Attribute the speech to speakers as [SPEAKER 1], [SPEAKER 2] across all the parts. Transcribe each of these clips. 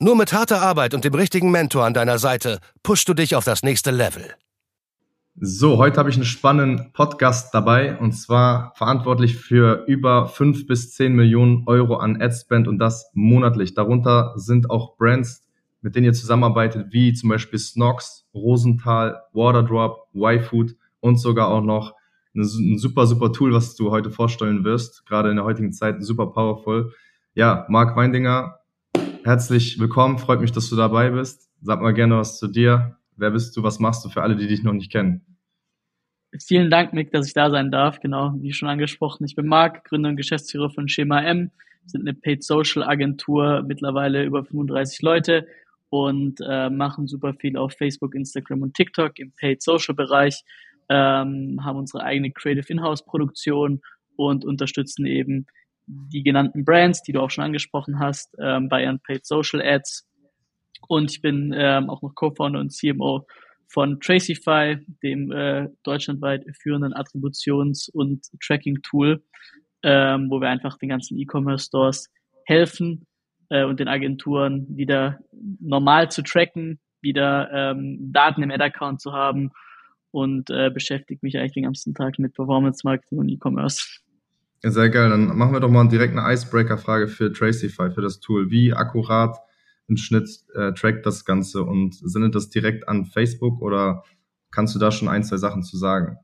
[SPEAKER 1] Nur mit harter Arbeit und dem richtigen Mentor an deiner Seite pushst du dich auf das nächste Level.
[SPEAKER 2] So, heute habe ich einen spannenden Podcast dabei und zwar verantwortlich für über fünf bis zehn Millionen Euro an Adspend und das monatlich. Darunter sind auch Brands, mit denen ihr zusammenarbeitet, wie zum Beispiel Snox, Rosenthal, Waterdrop, Y-Food und sogar auch noch ein super, super Tool, was du heute vorstellen wirst. Gerade in der heutigen Zeit super powerful. Ja, Marc Weindinger, herzlich willkommen. Freut mich, dass du dabei bist. Sag mal gerne was zu dir. Wer bist du? Was machst du für alle, die dich noch nicht kennen?
[SPEAKER 3] Vielen Dank, Mick, dass ich da sein darf. Genau, wie schon angesprochen. Ich bin Marc, Gründer und Geschäftsführer von Schema M. Wir sind eine Paid Social Agentur, mittlerweile über 35 Leute und äh, machen super viel auf Facebook, Instagram und TikTok im Paid Social Bereich. Ähm, haben unsere eigene Creative Inhouse Produktion und unterstützen eben die genannten Brands, die du auch schon angesprochen hast, ähm, bei ihren Paid Social Ads. Und ich bin ähm, auch noch Co-Founder und CMO von Tracify, dem äh, deutschlandweit führenden Attributions- und Tracking-Tool, ähm, wo wir einfach den ganzen E-Commerce-Stores helfen äh, und den Agenturen wieder normal zu tracken, wieder ähm, Daten im Ad-Account zu haben und äh, beschäftige mich eigentlich den ganzen Tag mit Performance-Marketing und E-Commerce.
[SPEAKER 2] Sehr geil. Dann machen wir doch mal direkt eine Icebreaker-Frage für Tracify, für das Tool. Wie akkurat im Schnitt äh, trackt das Ganze und sendet das direkt an Facebook oder kannst du da schon ein, zwei Sachen zu sagen?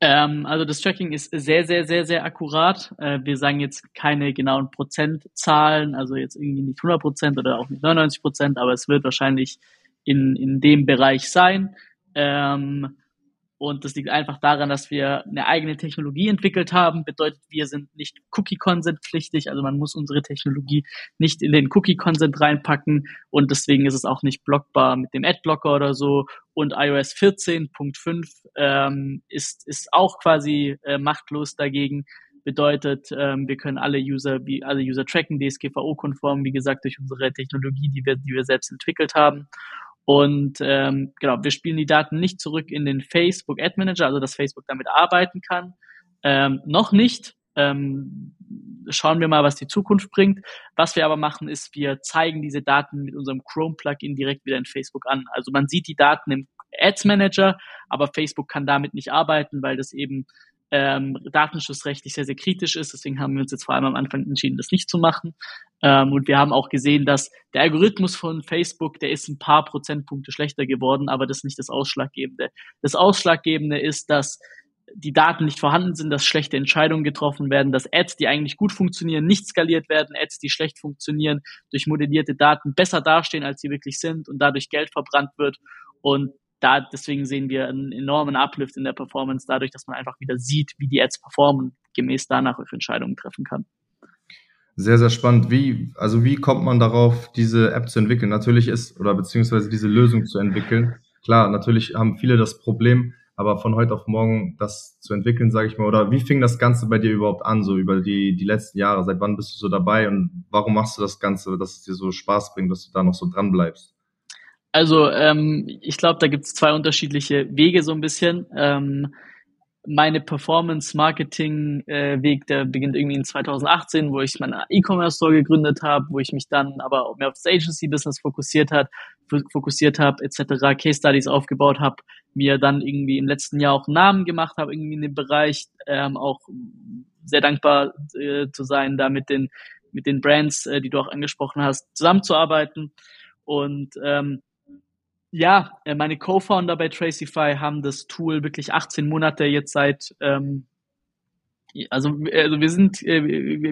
[SPEAKER 3] Ähm, also das Tracking ist sehr, sehr, sehr, sehr akkurat. Äh, wir sagen jetzt keine genauen Prozentzahlen, also jetzt irgendwie nicht 100 Prozent oder auch nicht 99 Prozent, aber es wird wahrscheinlich in, in dem Bereich sein. Ähm, und das liegt einfach daran, dass wir eine eigene Technologie entwickelt haben. Bedeutet, wir sind nicht Cookie-Consent-pflichtig. Also man muss unsere Technologie nicht in den Cookie-Consent reinpacken. Und deswegen ist es auch nicht blockbar mit dem Adblocker oder so. Und iOS 14.5 ähm, ist, ist auch quasi äh, machtlos dagegen. Bedeutet, ähm, wir können alle User, wie alle User tracken, DSGVO-konform, wie gesagt, durch unsere Technologie, die wir, die wir selbst entwickelt haben. Und ähm, genau, wir spielen die Daten nicht zurück in den Facebook Ad Manager, also dass Facebook damit arbeiten kann. Ähm, noch nicht. Ähm, schauen wir mal, was die Zukunft bringt. Was wir aber machen, ist, wir zeigen diese Daten mit unserem Chrome-Plugin direkt wieder in Facebook an. Also man sieht die Daten im Ads Manager, aber Facebook kann damit nicht arbeiten, weil das eben ähm, datenschutzrechtlich sehr, sehr kritisch ist. Deswegen haben wir uns jetzt vor allem am Anfang entschieden, das nicht zu machen. Ähm, und wir haben auch gesehen, dass der Algorithmus von Facebook, der ist ein paar Prozentpunkte schlechter geworden, aber das ist nicht das Ausschlaggebende. Das Ausschlaggebende ist, dass die Daten nicht vorhanden sind, dass schlechte Entscheidungen getroffen werden, dass Ads, die eigentlich gut funktionieren, nicht skaliert werden, Ads, die schlecht funktionieren, durch modellierte Daten besser dastehen, als sie wirklich sind und dadurch Geld verbrannt wird. Und da, deswegen sehen wir einen enormen Uplift in der Performance dadurch, dass man einfach wieder sieht, wie die Ads performen und gemäß danach auch Entscheidungen treffen kann.
[SPEAKER 2] Sehr, sehr spannend. Wie, also wie kommt man darauf, diese App zu entwickeln? Natürlich ist, oder beziehungsweise diese Lösung zu entwickeln. Klar, natürlich haben viele das Problem, aber von heute auf morgen das zu entwickeln, sage ich mal, oder wie fing das Ganze bei dir überhaupt an, so über die, die letzten Jahre? Seit wann bist du so dabei und warum machst du das Ganze, dass es dir so Spaß bringt, dass du da noch so dran bleibst?
[SPEAKER 3] Also ähm, ich glaube, da gibt es zwei unterschiedliche Wege so ein bisschen. Ähm, meine Performance-Marketing-Weg, der beginnt irgendwie in 2018, wo ich meinen E-Commerce-Store gegründet habe, wo ich mich dann aber auch mehr auf das Agency-Business fokussiert hat, fokussiert habe, etc., Case-Studies aufgebaut habe, mir dann irgendwie im letzten Jahr auch einen Namen gemacht habe, irgendwie in dem Bereich, ähm, auch sehr dankbar äh, zu sein, da mit den, mit den Brands, äh, die du auch angesprochen hast, zusammenzuarbeiten. Und ähm, ja, äh, meine Co-Founder bei Tracify haben das Tool wirklich 18 Monate jetzt seit, ähm, also, also wir sind, äh,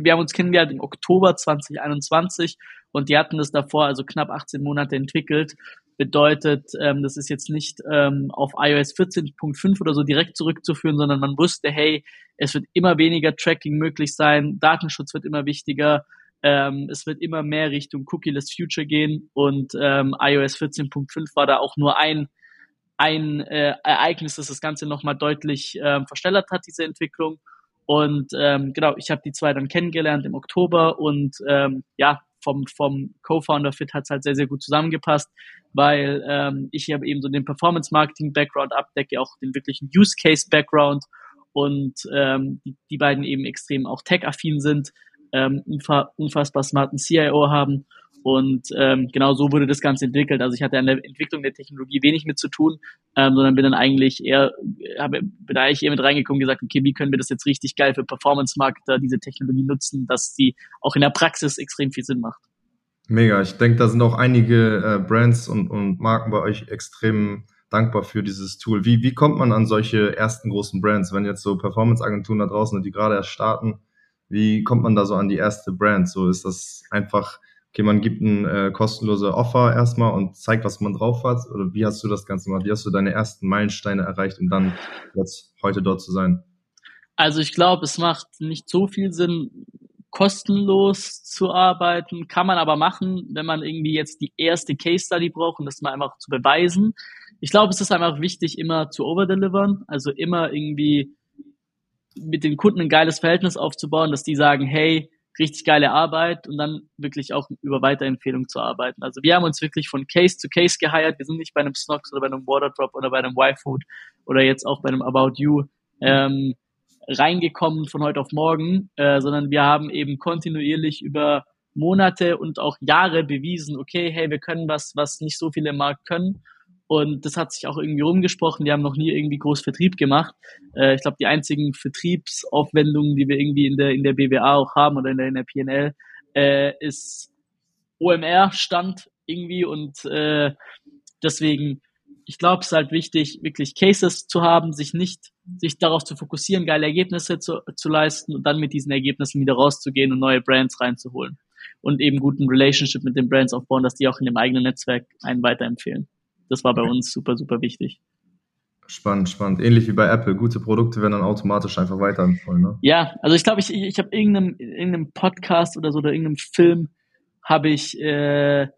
[SPEAKER 3] wir haben uns kennengelernt im Oktober 2021 und die hatten das davor, also knapp 18 Monate entwickelt. Bedeutet, ähm, das ist jetzt nicht ähm, auf iOS 14.5 oder so direkt zurückzuführen, sondern man wusste, hey, es wird immer weniger Tracking möglich sein, Datenschutz wird immer wichtiger, Ähm, es wird immer mehr Richtung Cookie-less Future gehen und ähm, iOS 14.5 war da auch nur ein ein äh, Ereignis, das das Ganze nochmal deutlich ähm, verstellert hat, diese Entwicklung. Und ähm, genau, ich habe die zwei dann kennengelernt im Oktober und ähm, ja, vom, vom Co-Founder Fit hat es halt sehr, sehr gut zusammengepasst, weil ähm, ich habe eben so den Performance-Marketing-Background abdecke, auch den wirklichen Use-Case-Background und ähm, die, die beiden eben extrem auch tech-affin sind, ähm, unfassbar smarten CIO haben und ähm, genau so wurde das Ganze entwickelt. Also ich hatte an der Entwicklung der Technologie wenig mit zu tun, ähm, sondern bin dann eigentlich eher, habe, bin eigentlich eher mit reingekommen und gesagt, okay, wie können wir das jetzt richtig geil für Performance-Marketer, diese Technologie nutzen, dass sie auch in der Praxis extrem viel Sinn macht.
[SPEAKER 2] Mega. Ich denke, da sind auch einige äh, Brands und, und Marken bei euch extrem dankbar für dieses Tool. Wie, wie kommt man an solche ersten großen Brands, wenn jetzt so Performance-Agenturen da draußen, die gerade erst starten, wie kommt man da so an die erste Brand? So ist das einfach okay, man gibt ein äh, kostenlose Offer erstmal und zeigt, was man drauf hat? Oder wie hast du das Ganze gemacht? Wie hast du deine ersten Meilensteine erreicht, um dann jetzt heute dort zu sein?
[SPEAKER 3] Also ich glaube, es macht nicht so viel Sinn, kostenlos zu arbeiten. Kann man aber machen, wenn man irgendwie jetzt die erste Case Study braucht und das mal einfach zu beweisen. Ich glaube, es ist einfach wichtig, immer zu overdelivern. Also immer irgendwie mit den Kunden ein geiles Verhältnis aufzubauen, dass die sagen, hey, richtig geile Arbeit und dann wirklich auch über Weiterempfehlung zu arbeiten. Also wir haben uns wirklich von Case zu Case geheiert. Wir sind nicht bei einem Snox oder bei einem Waterdrop oder bei einem Y-Food oder jetzt auch bei einem About You ähm, reingekommen von heute auf morgen, äh, sondern wir haben eben kontinuierlich über Monate und auch Jahre bewiesen, okay, hey, wir können was, was nicht so viele im Markt können und das hat sich auch irgendwie rumgesprochen. Die haben noch nie irgendwie groß Vertrieb gemacht. Äh, ich glaube, die einzigen Vertriebsaufwendungen, die wir irgendwie in der, in der BWA auch haben oder in der, in der PNL, äh, ist OMR-Stand irgendwie. Und äh, deswegen, ich glaube, es ist halt wichtig, wirklich Cases zu haben, sich nicht, sich darauf zu fokussieren, geile Ergebnisse zu, zu leisten und dann mit diesen Ergebnissen wieder rauszugehen und neue Brands reinzuholen. Und eben guten Relationship mit den Brands aufbauen, dass die auch in dem eigenen Netzwerk einen weiterempfehlen das war bei uns super, super wichtig.
[SPEAKER 2] Spannend, spannend. Ähnlich wie bei Apple. Gute Produkte werden dann automatisch einfach weiterempfohlen. Ne?
[SPEAKER 3] Ja, also ich glaube, ich, ich, ich habe irgendeinem, irgendeinem Podcast oder so oder irgendeinem Film habe ich, äh,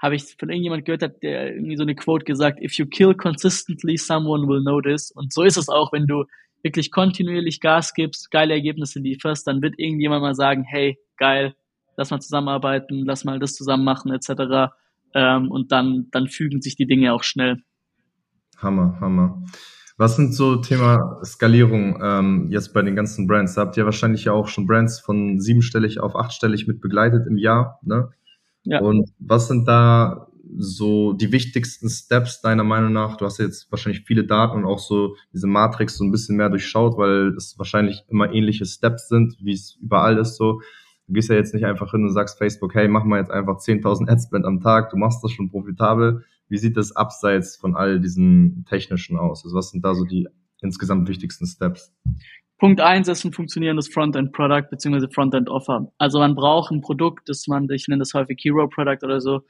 [SPEAKER 3] habe ich von irgendjemand gehört, hat der irgendwie so eine Quote gesagt, if you kill consistently, someone will notice. Und so ist es auch, wenn du wirklich kontinuierlich Gas gibst, geile Ergebnisse lieferst, dann wird irgendjemand mal sagen, hey, geil, lass mal zusammenarbeiten, lass mal das zusammen machen, etc ähm, und dann, dann fügen sich die Dinge auch schnell.
[SPEAKER 2] Hammer, Hammer. Was sind so Thema Skalierung ähm, jetzt bei den ganzen Brands? Da habt ihr wahrscheinlich ja auch schon Brands von siebenstellig auf achtstellig mit begleitet im Jahr, ne? Ja. Und was sind da so die wichtigsten Steps deiner Meinung nach? Du hast jetzt wahrscheinlich viele Daten und auch so diese Matrix so ein bisschen mehr durchschaut, weil es wahrscheinlich immer ähnliche Steps sind, wie es überall ist so. Du gehst ja jetzt nicht einfach hin und sagst Facebook, hey, mach mal jetzt einfach 10.000 Adspend am Tag, du machst das schon profitabel. Wie sieht das abseits von all diesen technischen aus? Also was sind da so die insgesamt wichtigsten Steps?
[SPEAKER 3] Punkt eins ist ein funktionierendes Frontend-Product bzw. Frontend-Offer. Also man braucht ein Produkt, das man, ich nenne das häufig Hero-Product oder so,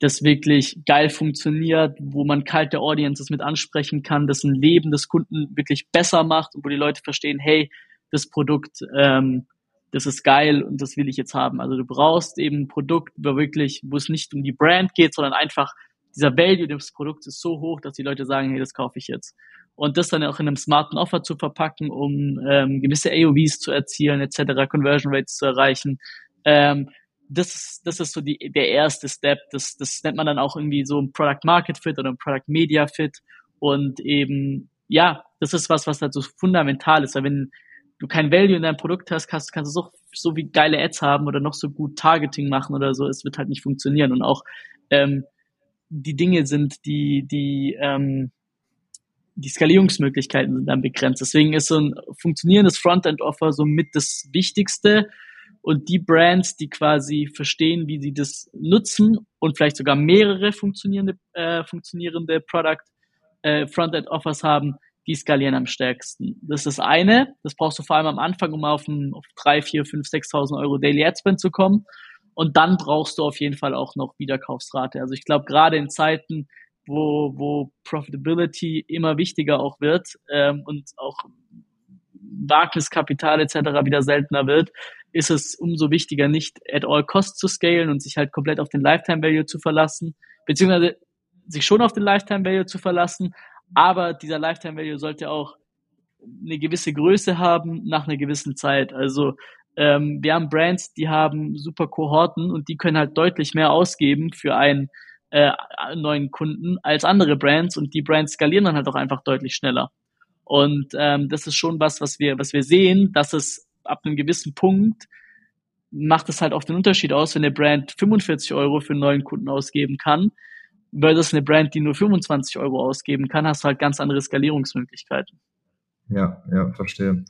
[SPEAKER 3] das wirklich geil funktioniert, wo man kalte Audiences mit ansprechen kann, das ein Leben des Kunden wirklich besser macht und wo die Leute verstehen, hey, das Produkt ähm, das ist geil und das will ich jetzt haben. Also du brauchst eben ein Produkt, wo wirklich, wo es nicht um die Brand geht, sondern einfach dieser Value des Produkts ist so hoch, dass die Leute sagen, hey, das kaufe ich jetzt. Und das dann auch in einem smarten Offer zu verpacken, um ähm, gewisse AOVs zu erzielen, etc., Conversion Rates zu erreichen. Ähm, das ist, das ist so die, der erste Step. Das, das nennt man dann auch irgendwie so ein Product Market Fit oder ein Product Media Fit. Und eben, ja, das ist was, was halt so fundamental ist. Weil wenn, du kein Value in deinem Produkt hast, kannst, kannst du so, so wie geile Ads haben oder noch so gut Targeting machen oder so, es wird halt nicht funktionieren. Und auch ähm, die Dinge sind, die, die, ähm, die Skalierungsmöglichkeiten sind dann begrenzt. Deswegen ist so ein funktionierendes Frontend-Offer so mit das Wichtigste. Und die Brands, die quasi verstehen, wie sie das nutzen und vielleicht sogar mehrere funktionierende, äh, funktionierende Product äh, Frontend-Offers haben, die skalieren am stärksten. Das ist das eine. Das brauchst du vor allem am Anfang, um auf, ein, auf 3, 4, 5, 6.000 Euro Daily Ad Spend zu kommen. Und dann brauchst du auf jeden Fall auch noch Wiederkaufsrate. Also ich glaube, gerade in Zeiten, wo, wo Profitability immer wichtiger auch wird ähm, und auch Wagniskapital etc. wieder seltener wird, ist es umso wichtiger, nicht at all cost zu scalen und sich halt komplett auf den Lifetime Value zu verlassen, beziehungsweise sich schon auf den Lifetime Value zu verlassen, aber dieser Lifetime Value sollte auch eine gewisse Größe haben nach einer gewissen Zeit. Also ähm, wir haben Brands, die haben super Kohorten und die können halt deutlich mehr ausgeben für einen äh, neuen Kunden als andere Brands und die Brands skalieren dann halt auch einfach deutlich schneller. Und ähm, das ist schon was, was wir, was wir sehen, dass es ab einem gewissen Punkt macht es halt auch den Unterschied aus, wenn eine Brand 45 Euro für einen neuen Kunden ausgeben kann, versus eine Brand, die nur 25 Euro ausgeben kann, hast du halt ganz andere Skalierungsmöglichkeiten.
[SPEAKER 2] Ja, ja, verstehe.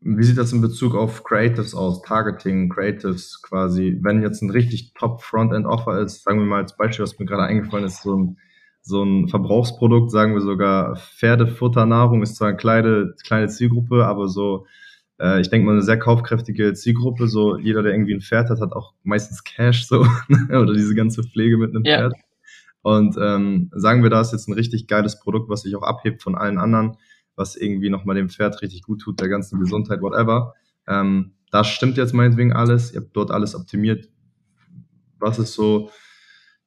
[SPEAKER 2] Wie sieht das in Bezug auf Creatives aus? Targeting, Creatives quasi. Wenn jetzt ein richtig top Frontend-Offer ist, sagen wir mal als Beispiel, was mir gerade eingefallen ist, so ein, so ein Verbrauchsprodukt, sagen wir sogar Pferdefutternahrung, ist zwar eine kleine, kleine Zielgruppe, aber so, äh, ich denke mal, eine sehr kaufkräftige Zielgruppe. So, jeder, der irgendwie ein Pferd hat, hat auch meistens Cash, so, oder diese ganze Pflege mit einem ja. Pferd. Und ähm, sagen wir, da ist jetzt ein richtig geiles Produkt, was sich auch abhebt von allen anderen was irgendwie nochmal dem Pferd richtig gut tut, der ganzen Gesundheit, whatever. Ähm, das stimmt jetzt meinetwegen alles. Ihr habt dort alles optimiert. Was ist so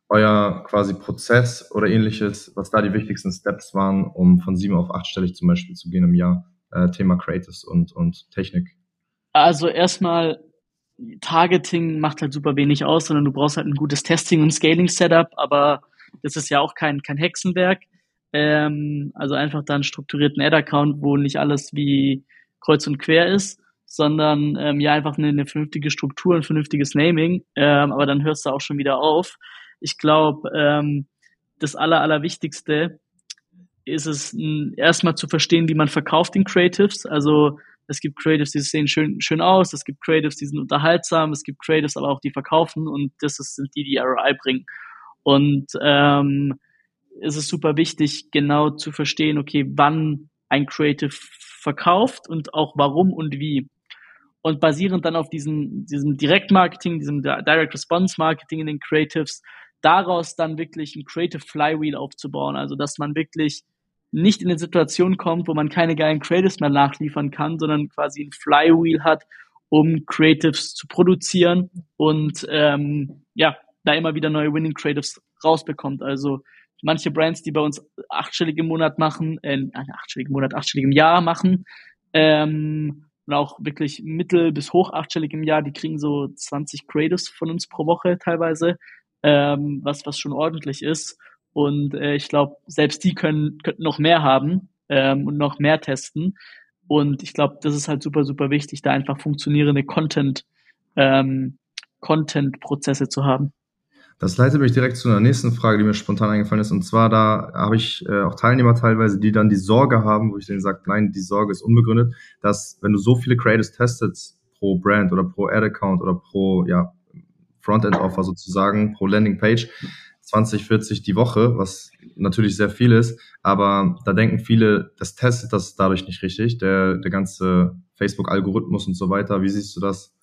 [SPEAKER 2] euer quasi Prozess oder ähnliches, was da die wichtigsten Steps waren, um von sieben auf achtstellig zum Beispiel zu gehen im Jahr? Äh, Thema Creatives und, und Technik.
[SPEAKER 3] Also erstmal Targeting macht halt super wenig aus, sondern du brauchst halt ein gutes Testing und Scaling Setup, aber das ist ja auch kein, kein Hexenwerk. Ähm, also einfach da einen strukturierten Ad-Account, wo nicht alles wie kreuz und quer ist, sondern ähm, ja einfach eine, eine vernünftige Struktur, ein vernünftiges Naming. Ähm, aber dann hörst du auch schon wieder auf. Ich glaube, ähm, das Aller, Allerwichtigste ist es erstmal zu verstehen, wie man verkauft in Creatives. Also es gibt Creatives, die sehen schön, schön aus, es gibt Creatives, die sind unterhaltsam, es gibt Creatives aber auch, die verkaufen und das sind die, die ROI bringen. Und ähm, ist es super wichtig, genau zu verstehen, okay, wann ein Creative verkauft und auch warum und wie. Und basierend dann auf diesem, diesem Direktmarketing, diesem Direct Response Marketing in den Creatives, daraus dann wirklich ein Creative Flywheel aufzubauen. Also, dass man wirklich nicht in eine Situation kommt, wo man keine geilen Creatives mehr nachliefern kann, sondern quasi ein Flywheel hat, um Creatives zu produzieren und ähm, ja, da immer wieder neue Winning Creatives rausbekommt. Also manche Brands, die bei uns achtstellig im Monat machen, äh, achtstellig im Monat, achtstellig im Jahr machen, ähm, und auch wirklich mittel- bis hoch achtstellig im Jahr, die kriegen so 20 Creatives von uns pro Woche teilweise, ähm, was, was schon ordentlich ist. Und äh, ich glaube, selbst die können, könnten noch mehr haben ähm, und noch mehr testen. Und ich glaube, das ist halt super, super wichtig, da einfach funktionierende Content, ähm, Content-Prozesse zu haben.
[SPEAKER 2] Das leitet mich direkt zu einer nächsten Frage, die mir spontan eingefallen ist. Und zwar, da habe ich äh, auch Teilnehmer teilweise, die dann die Sorge haben, wo ich denen sage, nein, die Sorge ist unbegründet, dass wenn du so viele Creatives testest pro Brand oder pro Ad-Account oder pro ja, Frontend-Offer sozusagen, pro Landing-Page, 20, 40 die Woche, was natürlich sehr viel ist, aber da denken viele, das testet das dadurch nicht richtig, der, der ganze Facebook-Algorithmus und so weiter. Wie siehst du das?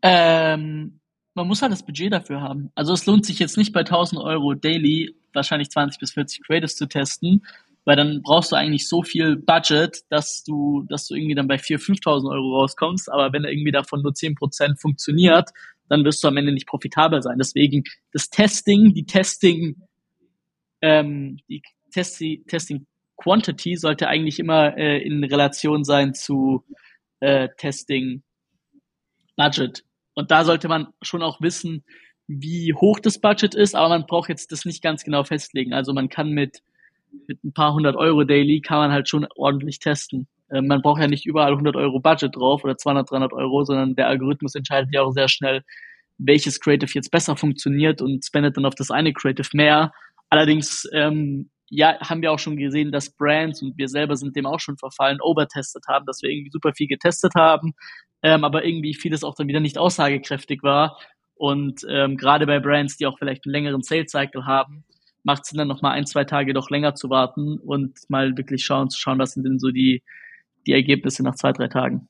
[SPEAKER 3] Ähm, man muss halt das Budget dafür haben. Also es lohnt sich jetzt nicht bei 1000 Euro daily wahrscheinlich 20 bis 40 Creatives zu testen, weil dann brauchst du eigentlich so viel Budget, dass du, dass du irgendwie dann bei 4.000, 5.000 Euro rauskommst. Aber wenn irgendwie davon nur 10% funktioniert, dann wirst du am Ende nicht profitabel sein. Deswegen das Testing, die Testing, ähm, die Testi Testing Quantity sollte eigentlich immer äh, in Relation sein zu äh, Testing Budget. Und da sollte man schon auch wissen, wie hoch das Budget ist, aber man braucht jetzt das nicht ganz genau festlegen. Also man kann mit, mit ein paar hundert Euro Daily kann man halt schon ordentlich testen. Ähm, man braucht ja nicht überall 100 Euro Budget drauf oder 200, 300 Euro, sondern der Algorithmus entscheidet ja auch sehr schnell, welches Creative jetzt besser funktioniert und spendet dann auf das eine Creative mehr. Allerdings, ähm, ja, haben wir auch schon gesehen, dass Brands und wir selber sind dem auch schon verfallen, overtestet haben, dass wir irgendwie super viel getestet haben, ähm, aber irgendwie vieles auch dann wieder nicht aussagekräftig war. Und ähm, gerade bei Brands, die auch vielleicht einen längeren Sales Cycle haben, macht es dann nochmal ein, zwei Tage doch länger zu warten und mal wirklich schauen, zu schauen, was sind denn so die, die Ergebnisse nach zwei, drei Tagen.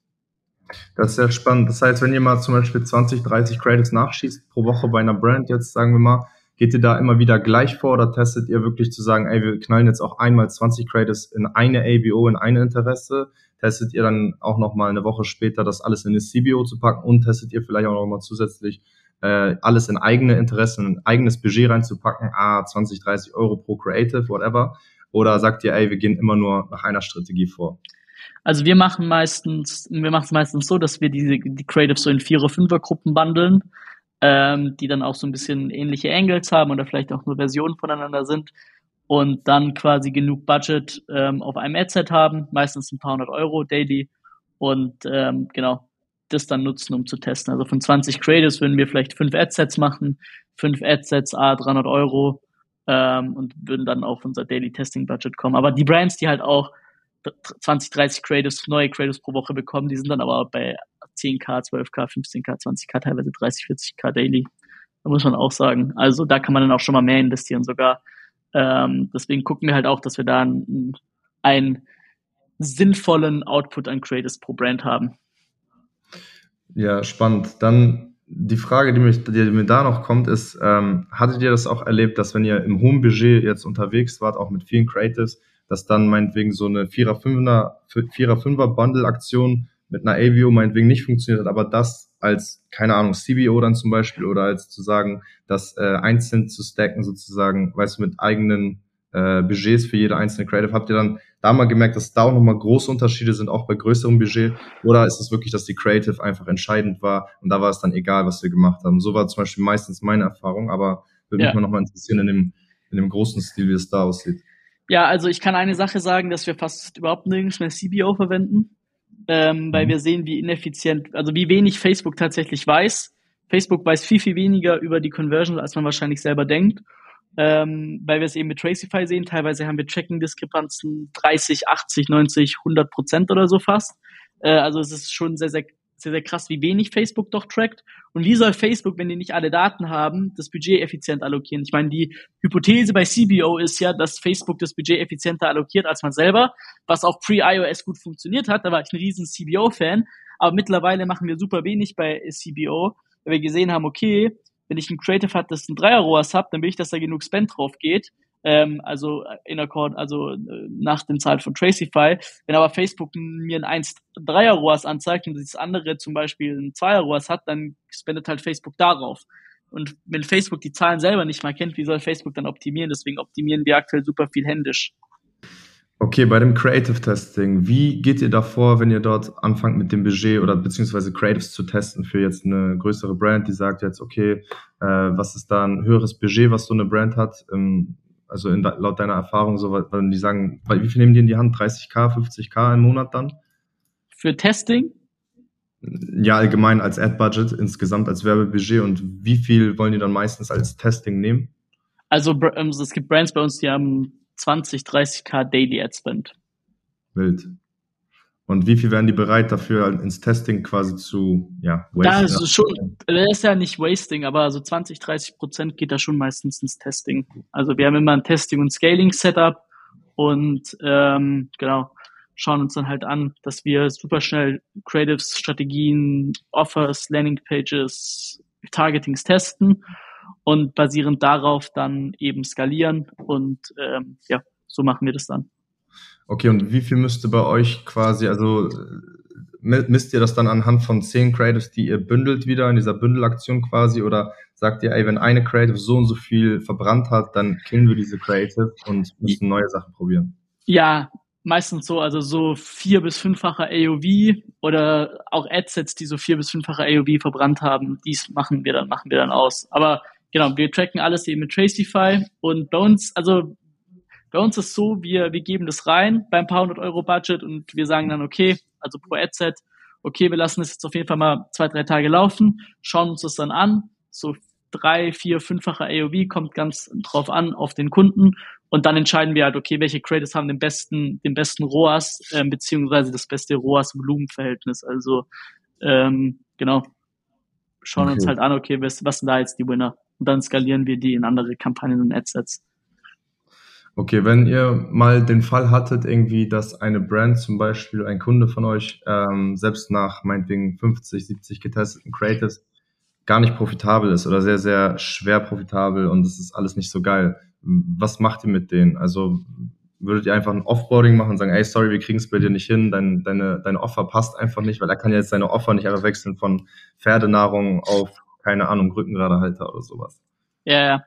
[SPEAKER 2] Das ist sehr spannend. Das heißt, wenn ihr mal zum Beispiel 20, 30 Credits nachschießt pro Woche bei einer Brand, jetzt sagen wir mal, Geht ihr da immer wieder gleich vor oder testet ihr wirklich zu sagen, ey, wir knallen jetzt auch einmal 20 Creatives in eine ABO, in eine Interesse? Testet ihr dann auch nochmal eine Woche später, das alles in eine CBO zu packen und testet ihr vielleicht auch nochmal zusätzlich äh, alles in eigene Interessen, ein eigenes Budget reinzupacken, ah, 20, 30 Euro pro Creative, whatever? Oder sagt ihr, ey, wir gehen immer nur nach einer Strategie vor?
[SPEAKER 3] Also wir machen meistens, wir machen es meistens so, dass wir diese die Creatives so in Vierer-, Fünfer-Gruppen bundeln, ähm, die dann auch so ein bisschen ähnliche Angles haben oder vielleicht auch nur Versionen voneinander sind und dann quasi genug Budget ähm, auf einem Adset haben, meistens ein paar hundert Euro daily und ähm, genau das dann nutzen, um zu testen. Also von 20 Creatives würden wir vielleicht fünf Adsets machen, fünf Adsets, a 300 Euro ähm, und würden dann auf unser Daily Testing Budget kommen. Aber die Brands, die halt auch 20, 30 Creatives, neue Creatives pro Woche bekommen, die sind dann aber bei 10k, 12k, 15k, 20k, teilweise 30, 40k Daily. Da muss man auch sagen. Also da kann man dann auch schon mal mehr investieren sogar. Ähm, deswegen gucken wir halt auch, dass wir da einen, einen sinnvollen Output an Creatives pro Brand haben.
[SPEAKER 2] Ja, spannend. Dann die Frage, die, mich, die mir da noch kommt, ist, ähm, hattet ihr das auch erlebt, dass wenn ihr im hohen Budget jetzt unterwegs wart, auch mit vielen Creatives, dass dann meinetwegen so eine 4er-5er, 4er-5er Bundle-Aktion mit einer AVO meinetwegen nicht funktioniert hat, aber das als, keine Ahnung, CBO dann zum Beispiel oder als zu sagen, das äh, einzeln zu stacken sozusagen, weißt du, mit eigenen äh, Budgets für jede einzelne Creative, habt ihr dann da mal gemerkt, dass da auch nochmal große Unterschiede sind, auch bei größerem Budget? Oder ist es wirklich, dass die Creative einfach entscheidend war und da war es dann egal, was wir gemacht haben? So war zum Beispiel meistens meine Erfahrung, aber würde ja. mich mal nochmal interessieren in dem, in dem großen Stil, wie es da aussieht.
[SPEAKER 3] Ja, also ich kann eine Sache sagen, dass wir fast überhaupt nirgends mehr CBO verwenden, ähm, weil mhm. wir sehen, wie ineffizient, also wie wenig Facebook tatsächlich weiß. Facebook weiß viel, viel weniger über die Conversions, als man wahrscheinlich selber denkt ähm, weil wir es eben mit Tracify sehen. Teilweise haben wir Tracking-Diskrepanzen 30, 80, 90, 100 Prozent oder so fast. Äh, also es ist schon sehr, sehr, sehr, sehr krass, wie wenig Facebook doch trackt. Und wie soll Facebook, wenn die nicht alle Daten haben, das Budget effizient allokieren? Ich meine, die Hypothese bei CBO ist ja, dass Facebook das Budget effizienter allokiert als man selber, was auch pre-iOS gut funktioniert hat. Da war ich ein riesen CBO-Fan. Aber mittlerweile machen wir super wenig bei CBO, weil wir gesehen haben, okay, wenn ich ein Creative hat, das ein Dreier ROAS habe, dann will ich, dass da genug Spend drauf geht. Ähm, also in Accord, also äh, nach den Zahlen von Tracify. Wenn aber Facebook mir ein 1 Dreier ROAS anzeigt und das andere zum Beispiel ein Zweier ROAS hat, dann spendet halt Facebook darauf. Und wenn Facebook die Zahlen selber nicht mal kennt, wie soll Facebook dann optimieren? Deswegen optimieren wir aktuell super viel händisch.
[SPEAKER 2] Okay, bei dem Creative Testing, wie geht ihr da vor, wenn ihr dort anfangt mit dem Budget oder beziehungsweise Creatives zu testen für jetzt eine größere Brand, die sagt jetzt, okay, äh, was ist da ein höheres Budget, was so eine Brand hat? Ähm, also in, laut deiner Erfahrung, so, wenn die sagen, wie viel nehmen die in die Hand? 30k, 50k im Monat dann?
[SPEAKER 3] Für Testing?
[SPEAKER 2] Ja, allgemein als Ad-Budget, insgesamt als Werbebudget und wie viel wollen die dann meistens als Testing nehmen?
[SPEAKER 3] Also ähm, es gibt Brands bei uns, die haben 20, 30k Daily Ad Spend.
[SPEAKER 2] Wild. Und wie viel wären die bereit dafür ins Testing quasi zu, ja,
[SPEAKER 3] wasten? Das ist schon, das ist ja nicht Wasting, aber so 20, 30 Prozent geht da schon meistens ins Testing. Also wir haben immer ein Testing und Scaling Setup und ähm, genau, schauen uns dann halt an, dass wir super schnell Creatives, Strategien, Offers, Landing Pages, Targetings testen und basierend darauf dann eben skalieren und ähm, ja, so machen wir das dann.
[SPEAKER 2] Okay, und wie viel müsste bei euch quasi, also misst ihr das dann anhand von zehn Creatives, die ihr bündelt wieder in dieser Bündelaktion quasi oder sagt ihr, ey, wenn eine Creative so und so viel verbrannt hat, dann killen wir diese Creative und müssen neue Sachen probieren?
[SPEAKER 3] Ja, meistens so, also so vier bis fünffache AOV oder auch Adsets, die so vier bis fünffache AOV verbrannt haben, dies machen wir dann, machen wir dann aus. Aber genau, wir tracken alles eben mit Tracify und bei uns, also bei uns ist so, wir, wir geben das rein beim paar hundert Euro Budget und wir sagen dann, okay, also pro Adset, okay, wir lassen es jetzt auf jeden Fall mal zwei, drei Tage laufen, schauen uns das dann an, so drei, vier, fünffache AOV kommt ganz drauf an auf den Kunden und dann entscheiden wir halt, okay, welche Creators haben den besten, den besten ROAS, äh, beziehungsweise das beste ROAS-Volumenverhältnis. Also ähm, genau, schauen okay. uns halt an, okay, was, was sind da jetzt die Winner? Und dann skalieren wir die in andere Kampagnen und Adsets.
[SPEAKER 2] Okay, wenn ihr mal den Fall hattet, irgendwie, dass eine Brand zum Beispiel, ein Kunde von euch, ähm, selbst nach meinetwegen 50, 70 getesteten Creatives gar nicht profitabel ist oder sehr, sehr schwer profitabel und es ist alles nicht so geil. Was macht ihr mit denen? Also würdet ihr einfach ein Offboarding machen und sagen, ey, sorry, wir kriegen es bei dir nicht hin, dein, deine, deine Offer passt einfach nicht, weil er kann ja jetzt seine Offer nicht einfach wechseln von Pferdenahrung auf, keine Ahnung, Rückengradehalter oder sowas.
[SPEAKER 3] Ja, ja.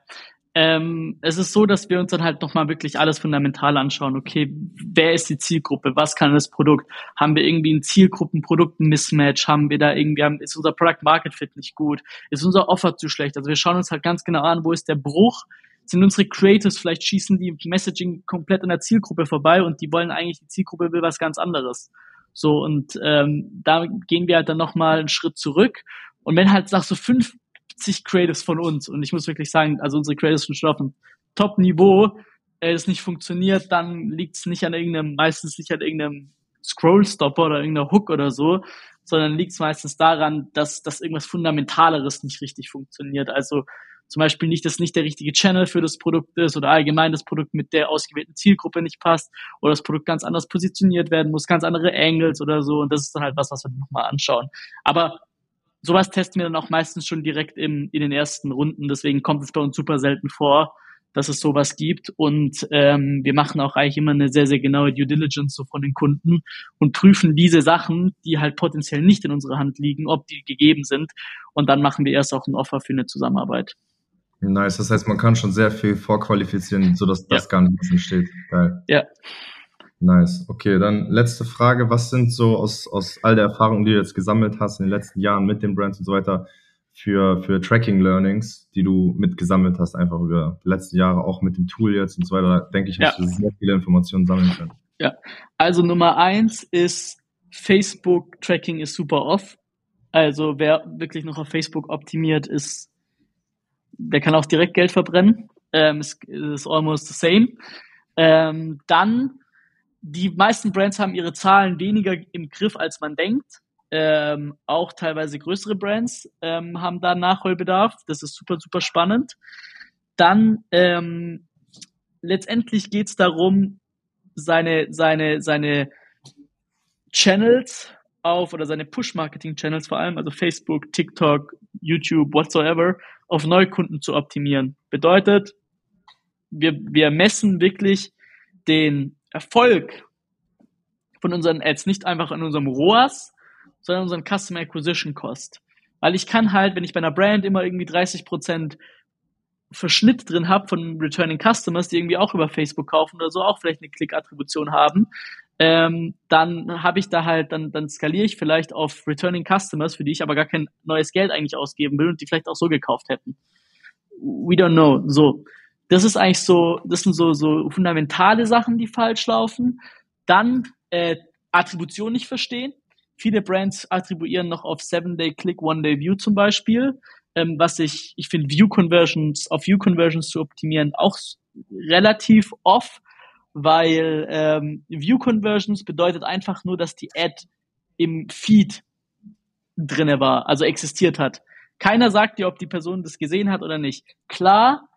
[SPEAKER 3] Ähm, es ist so, dass wir uns dann halt nochmal wirklich alles fundamental anschauen. Okay, wer ist die Zielgruppe? Was kann das Produkt? Haben wir irgendwie ein Zielgruppen-Produkten-Mismatch? Haben wir da irgendwie, haben, ist unser Product Market Fit nicht gut? Ist unser Offer zu schlecht? Also wir schauen uns halt ganz genau an, wo ist der Bruch? Sind unsere Creators vielleicht schießen die Messaging komplett an der Zielgruppe vorbei und die wollen eigentlich, die Zielgruppe will was ganz anderes. So, und ähm, da gehen wir halt dann nochmal einen Schritt zurück. Und wenn halt nach so fünf 70 Creatives von uns und ich muss wirklich sagen, also unsere Creatives sind schon auf einem Top-Niveau, äh, es nicht funktioniert, dann liegt es nicht an irgendeinem, meistens nicht an irgendeinem Scroll-Stopper oder irgendeiner Hook oder so, sondern liegt es meistens daran, dass, dass irgendwas Fundamentaleres nicht richtig funktioniert. Also zum Beispiel nicht, dass nicht der richtige Channel für das Produkt ist oder allgemein das Produkt mit der ausgewählten Zielgruppe nicht passt oder das Produkt ganz anders positioniert werden muss, ganz andere Angles oder so. Und das ist dann halt was, was wir nochmal anschauen. Aber sowas testen wir dann auch meistens schon direkt im, in den ersten Runden. Deswegen kommt es bei uns super selten vor, dass es sowas gibt. Und ähm, wir machen auch eigentlich immer eine sehr, sehr genaue Due Diligence so von den Kunden und prüfen diese Sachen, die halt potenziell nicht in unserer Hand liegen, ob die gegeben sind. Und dann machen wir erst auch ein Offer für eine Zusammenarbeit.
[SPEAKER 2] Nice, das heißt, man kann schon sehr viel vorqualifizieren, sodass das ja. gar nicht entsteht. Geil.
[SPEAKER 3] Ja.
[SPEAKER 2] Nice. Okay, dann letzte Frage. Was sind so aus, aus all der Erfahrung, die du jetzt gesammelt hast in den letzten Jahren mit den Brands und so weiter, für, für Tracking Learnings, die du mitgesammelt hast, einfach über die letzten Jahre, auch mit dem Tool jetzt und so weiter, denke ich, hast ja. du sehr viele Informationen sammeln können.
[SPEAKER 3] Ja, also Nummer eins ist Facebook Tracking ist super off. Also wer wirklich noch auf Facebook optimiert ist, der kann auch direkt Geld verbrennen. Ähm, es ist almost the same. Ähm, dann die meisten Brands haben ihre Zahlen weniger im Griff, als man denkt. Ähm, auch teilweise größere Brands ähm, haben da Nachholbedarf. Das ist super, super spannend. Dann ähm, letztendlich geht es darum, seine, seine, seine Channels auf oder seine Push-Marketing-Channels vor allem, also Facebook, TikTok, YouTube, whatsoever, auf Neukunden zu optimieren. Bedeutet, wir, wir messen wirklich den Erfolg von unseren Ads nicht einfach in unserem ROAS, sondern unseren Customer Acquisition Cost. Weil ich kann halt, wenn ich bei einer Brand immer irgendwie 30 Prozent Verschnitt drin habe von Returning Customers, die irgendwie auch über Facebook kaufen oder so, auch vielleicht eine Klick-Attribution haben, ähm, dann habe ich da halt, dann, dann skaliere ich vielleicht auf Returning Customers, für die ich aber gar kein neues Geld eigentlich ausgeben will und die vielleicht auch so gekauft hätten. We don't know. So das ist eigentlich so, das sind so, so fundamentale Sachen, die falsch laufen. Dann äh, Attribution nicht verstehen. Viele Brands attribuieren noch auf Seven-Day-Click, One-Day-View zum Beispiel, ähm, was ich, ich finde View-Conversions, auf View-Conversions zu optimieren, auch relativ off, weil ähm, View-Conversions bedeutet einfach nur, dass die Ad im Feed drinne war, also existiert hat. Keiner sagt dir, ob die Person das gesehen hat oder nicht. Klar,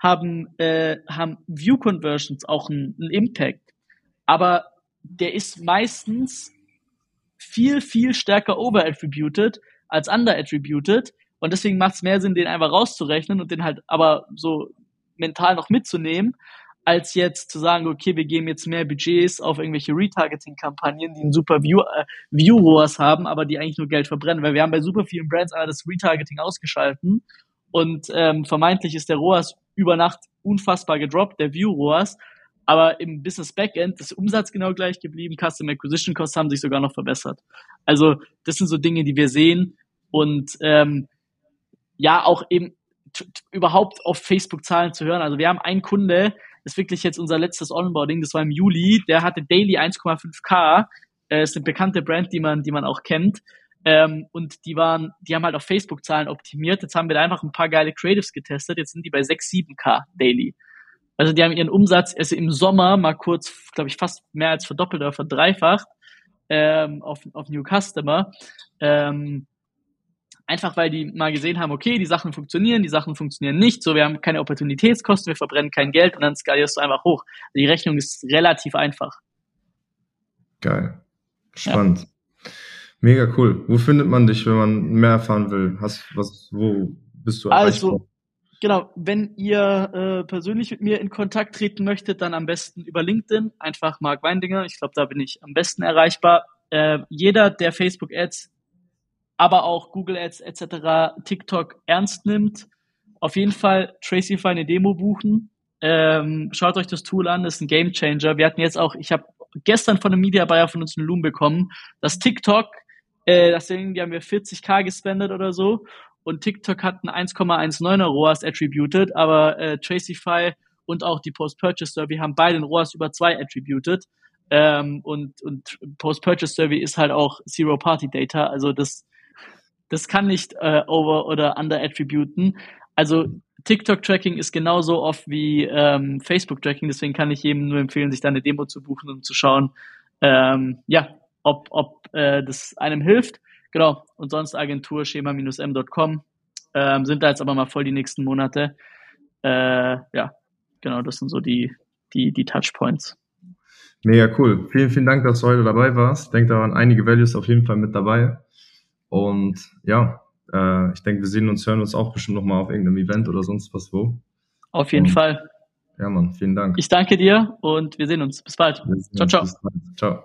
[SPEAKER 3] haben, äh, haben View Conversions auch einen, einen Impact. Aber der ist meistens viel, viel stärker over-attributed als under-attributed. Und deswegen macht es mehr Sinn, den einfach rauszurechnen und den halt aber so mental noch mitzunehmen, als jetzt zu sagen, okay, wir geben jetzt mehr Budgets auf irgendwelche Retargeting-Kampagnen, die ein super View, äh, haben, aber die eigentlich nur Geld verbrennen. Weil wir haben bei super vielen Brands aber das Retargeting ausgeschalten und ähm, vermeintlich ist der ROAS über Nacht unfassbar gedroppt, der View ROAS. Aber im Business Backend ist Umsatz genau gleich geblieben, Custom Acquisition Costs haben sich sogar noch verbessert. Also das sind so Dinge, die wir sehen und ähm, ja auch eben überhaupt auf Facebook Zahlen zu hören. Also wir haben einen Kunde, ist wirklich jetzt unser letztes Onboarding, das war im Juli, der hatte daily 1,5k, äh, ist eine bekannte Brand, die man, die man auch kennt. Ähm, und die waren, die haben halt auf Facebook-Zahlen optimiert. Jetzt haben wir da einfach ein paar geile Creatives getestet. Jetzt sind die bei 6, 7K daily. Also die haben ihren Umsatz also im Sommer mal kurz, glaube ich, fast mehr als verdoppelt oder verdreifacht ähm, auf, auf New Customer. Ähm, einfach weil die mal gesehen haben, okay, die Sachen funktionieren, die Sachen funktionieren nicht, so wir haben keine Opportunitätskosten, wir verbrennen kein Geld und dann skalierst du einfach hoch. Die Rechnung ist relativ einfach.
[SPEAKER 2] Geil. Spannend. Ja. Mega cool. Wo findet man dich, wenn man mehr erfahren will? Hast was, wo bist du
[SPEAKER 3] erreichbar? Also, genau, wenn ihr äh, persönlich mit mir in Kontakt treten möchtet, dann am besten über LinkedIn, einfach Marc Weindinger. Ich glaube, da bin ich am besten erreichbar. Äh, jeder, der Facebook Ads, aber auch Google Ads etc., TikTok ernst nimmt, auf jeden Fall Tracify eine Demo buchen. Ähm, schaut euch das Tool an, das ist ein Game Changer. Wir hatten jetzt auch, ich habe gestern von einem Media Buyer von uns einen Loom bekommen, dass TikTok, äh, irgendwie haben wir 40k gespendet oder so. Und TikTok hat ein 1,19er ROAS attributed, aber äh, Tracify und auch die Post-Purchase Survey haben beide ein ROAS über 2 attributed. Ähm, und und Post-Purchase Survey ist halt auch Zero-Party-Data, also das, das kann nicht äh, over- oder under-attributen. Also TikTok-Tracking ist genauso oft wie ähm, Facebook-Tracking, deswegen kann ich jedem nur empfehlen, sich da eine Demo zu buchen und zu schauen, ähm, ja, ob, ob äh, das einem hilft. Genau, und sonst Agentur schema-m.com. Ähm, sind da jetzt aber mal voll die nächsten Monate. Äh, ja, genau, das sind so die, die, die Touchpoints.
[SPEAKER 2] Mega cool. Vielen, vielen Dank, dass du heute dabei warst. Ich denke, da waren einige Values auf jeden Fall mit dabei. Und ja, äh, ich denke, wir sehen uns, hören uns auch bestimmt nochmal auf irgendeinem Event oder sonst was wo.
[SPEAKER 3] Auf jeden und, Fall.
[SPEAKER 2] Ja, Mann, vielen Dank.
[SPEAKER 3] Ich danke dir und wir sehen uns. Bis bald. Ciao, ciao. Ciao.